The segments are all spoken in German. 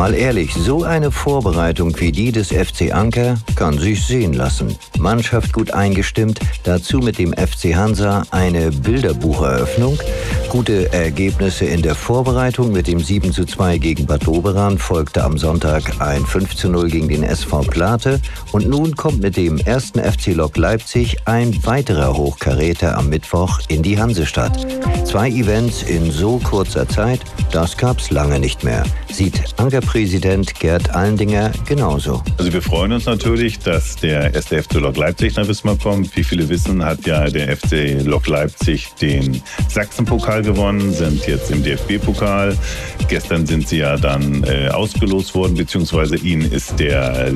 Mal ehrlich, so eine Vorbereitung wie die des FC Anker kann sich sehen lassen. Mannschaft gut eingestimmt, dazu mit dem FC Hansa eine Bilderbucheröffnung, gute Ergebnisse in der Vorbereitung mit dem 7 zu 2 gegen Bad Doberan folgte am Sonntag ein 5 zu 0 gegen den SV Plate und nun kommt mit dem ersten FC Lok Leipzig ein weiterer Hochkaräter am Mittwoch in die Hansestadt. Zwei Events in so kurzer Zeit, das gab's lange nicht mehr, sieht Ankerpräsident Gerd Allendinger genauso. Also wir freuen uns natürlich, dass der erste FC Lok Leipzig nach Wismar kommt. Wie viele wissen, hat ja der FC Lok Leipzig den Sachsenpokal Pokal gewonnen, sind jetzt im DFB-Pokal. Gestern sind sie ja dann äh, ausgelost worden, beziehungsweise ihnen ist der, äh,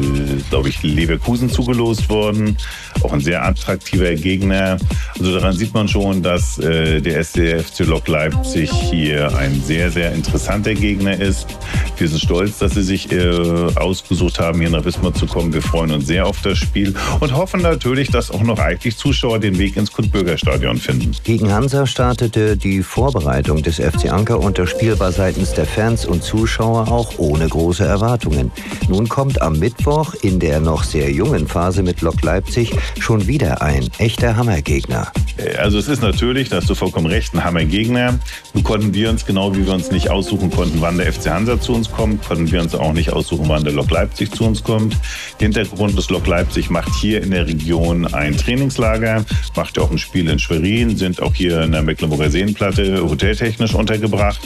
glaube ich, Leverkusen zugelost worden. Auch ein sehr attraktiver Gegner. Also daran sieht man schon, dass äh, der SDFC Lok Leipzig hier ein sehr, sehr interessanter Gegner ist. Wir sind stolz, dass sie sich äh, ausgesucht haben, hier nach Wismar zu kommen. Wir freuen uns sehr auf das Spiel und hoffen natürlich, dass auch noch reichlich Zuschauer den Weg ins Kurt-Bürger-Stadion finden. Gegen Hansa startete die Vorbereitung des FC Anker unter Spielbar seitens der Fans und Zuschauer auch ohne große Erwartungen. Nun kommt am Mittwoch in der noch sehr jungen Phase mit Lok Leipzig schon wieder ein echter Hammergegner. Also es ist natürlich, da hast du vollkommen recht, ein Hammergegner. Nun konnten wir uns, genau wie wir uns nicht aussuchen konnten, wann der FC Hansa zu uns kommt, konnten wir uns auch nicht aussuchen, wann der Lok Leipzig zu uns kommt. Hintergrund des Lok Leipzig macht hier in der Region ein Trainingslager, macht ja auch ein Spiel in Schwerin, sind auch hier in der Mecklenburger Seenplatte hoteltechnisch untergebracht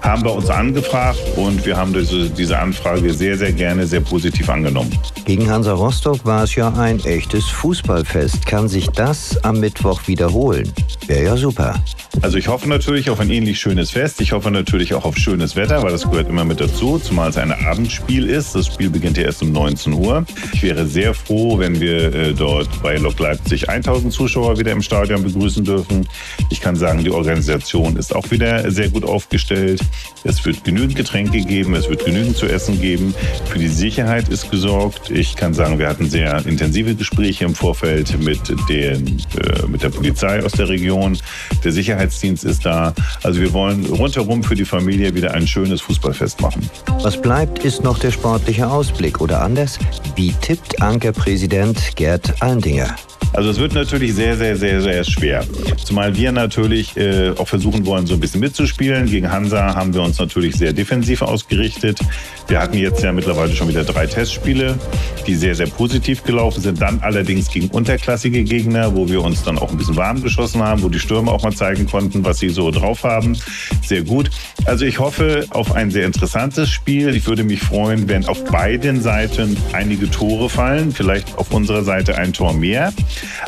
haben wir uns angefragt und wir haben diese, diese Anfrage sehr, sehr gerne, sehr positiv angenommen. Gegen Hansa Rostock war es ja ein echtes Fußballfest. Kann sich das am Mittwoch wiederholen? Wäre ja super. Also ich hoffe natürlich auf ein ähnlich schönes Fest. Ich hoffe natürlich auch auf schönes Wetter, weil das gehört immer mit dazu, zumal es ein Abendspiel ist. Das Spiel beginnt ja erst um 19 Uhr. Ich wäre sehr froh, wenn wir äh, dort bei Lok Leipzig 1000 Zuschauer wieder im Stadion begrüßen dürfen. Ich kann sagen, die Organisation ist auch wieder sehr gut aufgestellt. Es wird genügend Getränke geben, es wird genügend zu essen geben. Für die Sicherheit ist gesorgt. Ich kann sagen, wir hatten sehr intensive Gespräche im Vorfeld mit, den, äh, mit der Polizei aus der Region. Der Sicherheitsdienst ist da. Also wir wollen rundherum für die Familie wieder ein schönes Fußballfest machen. Was bleibt, ist noch der sportliche Ausblick. Oder anders, wie tippt Ankerpräsident Gerd Allendinger? Also es wird natürlich sehr, sehr, sehr, sehr schwer. Zumal wir natürlich äh, auch versuchen wollen, so ein bisschen mitzuspielen. Gegen Hansa haben wir uns natürlich sehr defensiv ausgerichtet. Wir hatten jetzt ja mittlerweile schon wieder drei Testspiele, die sehr, sehr positiv gelaufen sind. Dann allerdings gegen unterklassige Gegner, wo wir uns dann auch ein bisschen warm geschossen haben, wo die Stürmer auch mal zeigen konnten, was sie so drauf haben. Sehr gut. Also ich hoffe auf ein sehr interessantes Spiel. Ich würde mich freuen, wenn auf beiden Seiten einige Tore fallen. Vielleicht auf unserer Seite ein Tor mehr.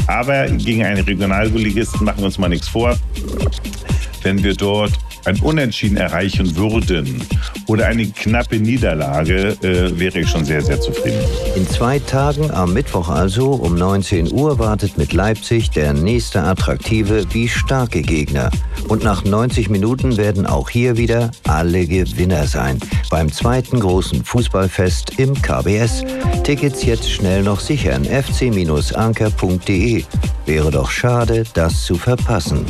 Aber gegen einen Regionalligisten machen wir uns mal nichts vor. Wenn wir dort ein Unentschieden erreichen würden oder eine knappe Niederlage, äh, wäre ich schon sehr, sehr zufrieden. In zwei Tagen, am Mittwoch also, um 19 Uhr, wartet mit Leipzig der nächste attraktive wie starke Gegner. Und nach 90 Minuten werden auch hier wieder alle Gewinner sein. Beim zweiten großen Fußballfest im KBS. Tickets jetzt schnell noch sichern. fc-anker.de. Wäre doch schade, das zu verpassen.